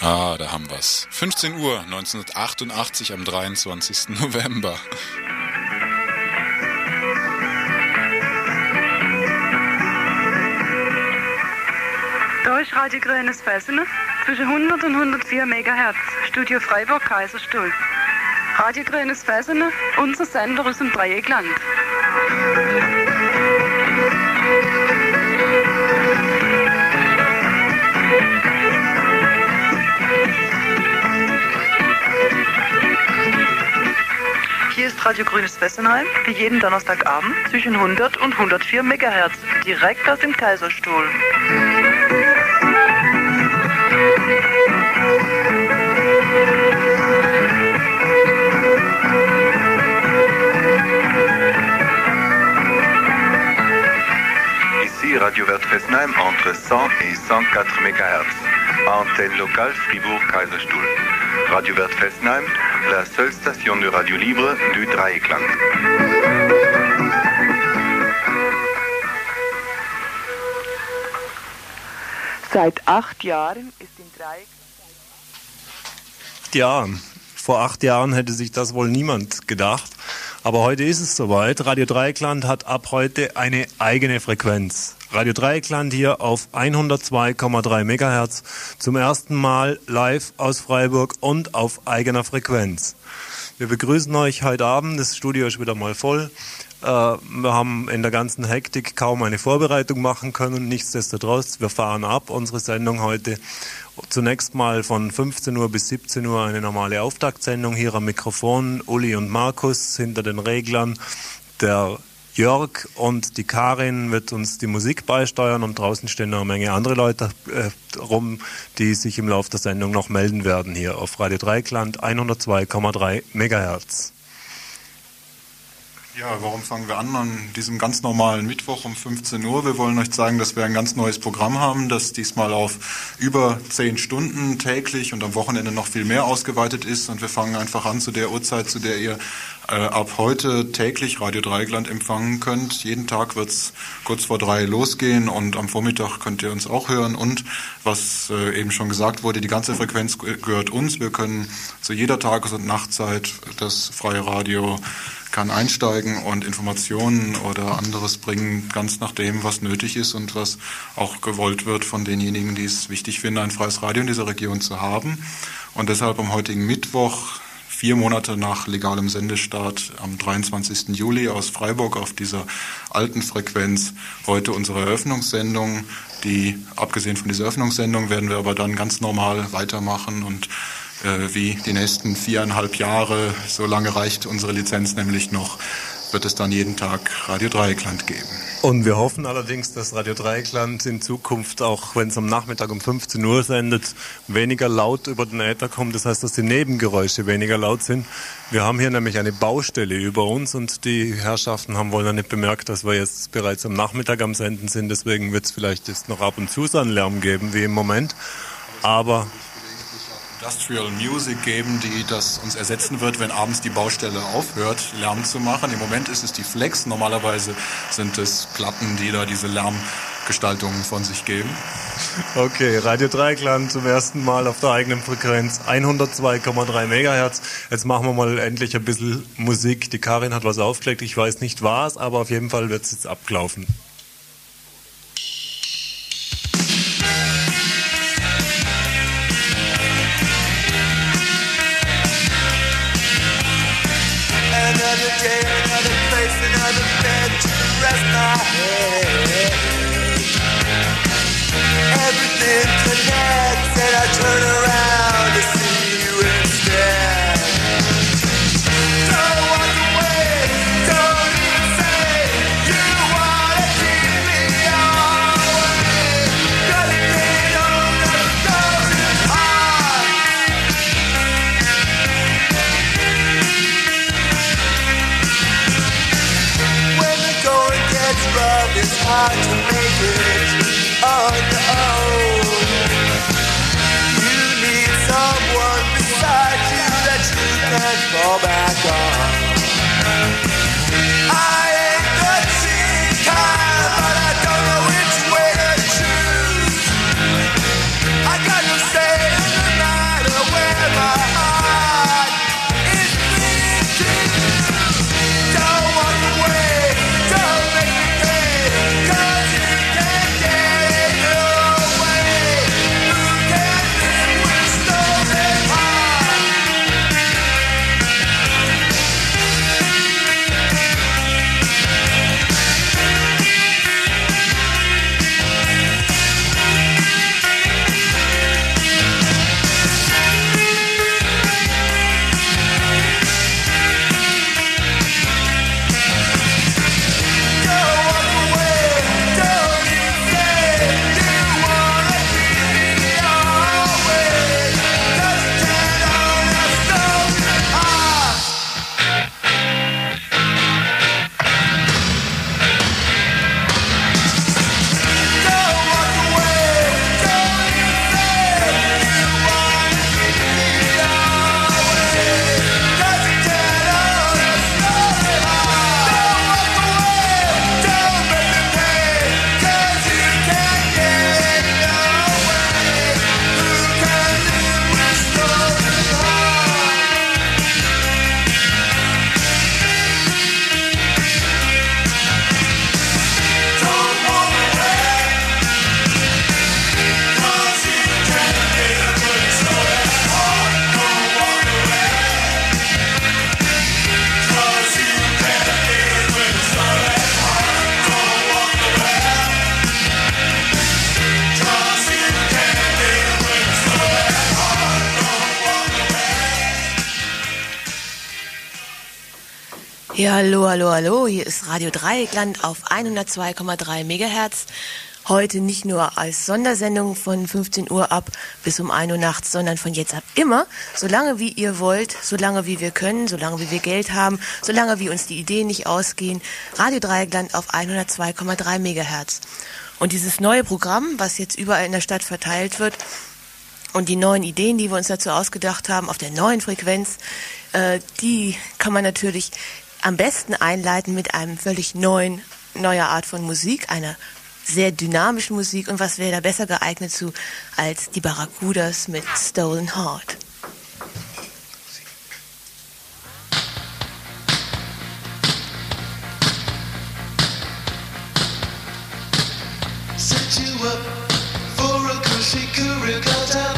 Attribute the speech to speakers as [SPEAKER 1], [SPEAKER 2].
[SPEAKER 1] Ah, da haben wir's. 15 Uhr 1988 am 23. November.
[SPEAKER 2] Ist Radio Grünes Fessener zwischen 100 und 104 MHz. Studio Freiburg, Kaiserstuhl. Radio Grünes Fessener, unser Sender aus dem Dreieckland.
[SPEAKER 3] Radio Grünes Fessenheim, wie jeden Donnerstagabend zwischen 100 und 104 MHz, direkt aus dem Kaiserstuhl.
[SPEAKER 4] Ici Radio Vert Fessenheim entre 100 et 104 MHz. Antenne locale Fribourg-Kaiserstuhl. Radio Vert Fessenheim, la seule station de radio libre du Dreieckland.
[SPEAKER 3] Seit acht Jahren ist in Dreieckland.
[SPEAKER 5] Jahren. Vor acht Jahren hätte sich das wohl niemand gedacht. Aber heute ist es soweit. Radio Dreieckland hat ab heute eine eigene Frequenz. Radio Dreieckland hier auf 102,3 MHz. Zum ersten Mal live aus Freiburg und auf eigener Frequenz. Wir begrüßen euch heute Abend. Das Studio ist wieder mal voll. Äh, wir haben in der ganzen Hektik kaum eine Vorbereitung machen können. Nichtsdestotrotz, wir fahren ab. Unsere Sendung heute zunächst mal von 15 Uhr bis 17 Uhr eine normale Auftaktsendung. Hier am Mikrofon Uli und Markus hinter den Reglern. Der Jörg und die Karin wird uns die Musik beisteuern und draußen stehen noch eine Menge andere Leute äh, rum, die sich im Laufe der Sendung noch melden werden hier auf Radio Dreikland 102,3 Megahertz.
[SPEAKER 1] Ja, warum fangen wir an an diesem ganz normalen Mittwoch um 15 Uhr? Wir wollen euch zeigen, dass wir ein ganz neues Programm haben, das diesmal auf über 10 Stunden täglich und am Wochenende noch viel mehr ausgeweitet ist. Und wir fangen einfach an zu der Uhrzeit, zu der ihr äh, ab heute täglich Radio Dreigland empfangen könnt. Jeden Tag wird's kurz vor drei losgehen und am Vormittag könnt ihr uns auch hören. Und was äh, eben schon gesagt wurde, die ganze Frequenz gehört uns. Wir können zu jeder Tages- und Nachtzeit das freie Radio kann einsteigen und Informationen oder anderes bringen, ganz nach dem, was nötig ist und was auch gewollt wird von denjenigen, die es wichtig finden, ein freies Radio in dieser Region zu haben. Und deshalb am heutigen Mittwoch, vier Monate nach legalem Sendestart, am 23. Juli aus Freiburg auf dieser alten Frequenz, heute unsere Eröffnungssendung. Die, abgesehen von dieser Eröffnungssendung, werden wir aber dann ganz normal weitermachen und wie die nächsten viereinhalb Jahre. So lange reicht unsere Lizenz nämlich noch, wird es dann jeden Tag Radio Dreieckland geben.
[SPEAKER 5] Und wir hoffen allerdings, dass Radio Dreieckland in Zukunft, auch wenn es am Nachmittag um 15 Uhr sendet, weniger laut über den Äther kommt. Das heißt, dass die Nebengeräusche weniger laut sind. Wir haben hier nämlich eine Baustelle über uns und die Herrschaften haben wohl noch nicht bemerkt, dass wir jetzt bereits am Nachmittag am Senden sind. Deswegen wird es vielleicht jetzt noch ab und zu so einen Lärm geben wie im Moment. Aber
[SPEAKER 1] Industrial Music geben, die das uns ersetzen wird, wenn abends die Baustelle aufhört, Lärm zu machen. Im Moment ist es die Flex. Normalerweise sind es Platten, die da diese Lärmgestaltungen von sich geben.
[SPEAKER 5] Okay, Radio Dreikland zum ersten Mal auf der eigenen Frequenz 102,3 Megahertz. Jetzt machen wir mal endlich ein bisschen Musik. Die Karin hat was aufgelegt, ich weiß nicht was, aber auf jeden Fall wird es jetzt ablaufen.
[SPEAKER 6] Another bed to rest my head. Everything connects, and I turn fall back on.
[SPEAKER 7] Ja, hallo, hallo, hallo. Hier ist Radio Dreieckland auf 102,3 Megahertz. Heute nicht nur als Sondersendung von 15 Uhr ab bis um 1 Uhr nachts, sondern von jetzt ab immer, solange wie ihr wollt, solange wie wir können, solange wie wir Geld haben, solange wie uns die Ideen nicht ausgehen. Radio Dreieckland auf 102,3 Megahertz. Und dieses neue Programm, was jetzt überall in der Stadt verteilt wird, und die neuen Ideen, die wir uns dazu ausgedacht haben, auf der neuen Frequenz, äh, die kann man natürlich am besten einleiten mit einem völlig neuen, neuer Art von Musik, einer sehr dynamischen Musik. Und was wäre da besser geeignet zu als die Barracudas mit Stolen Heart? Set you up for a cushy career, cause I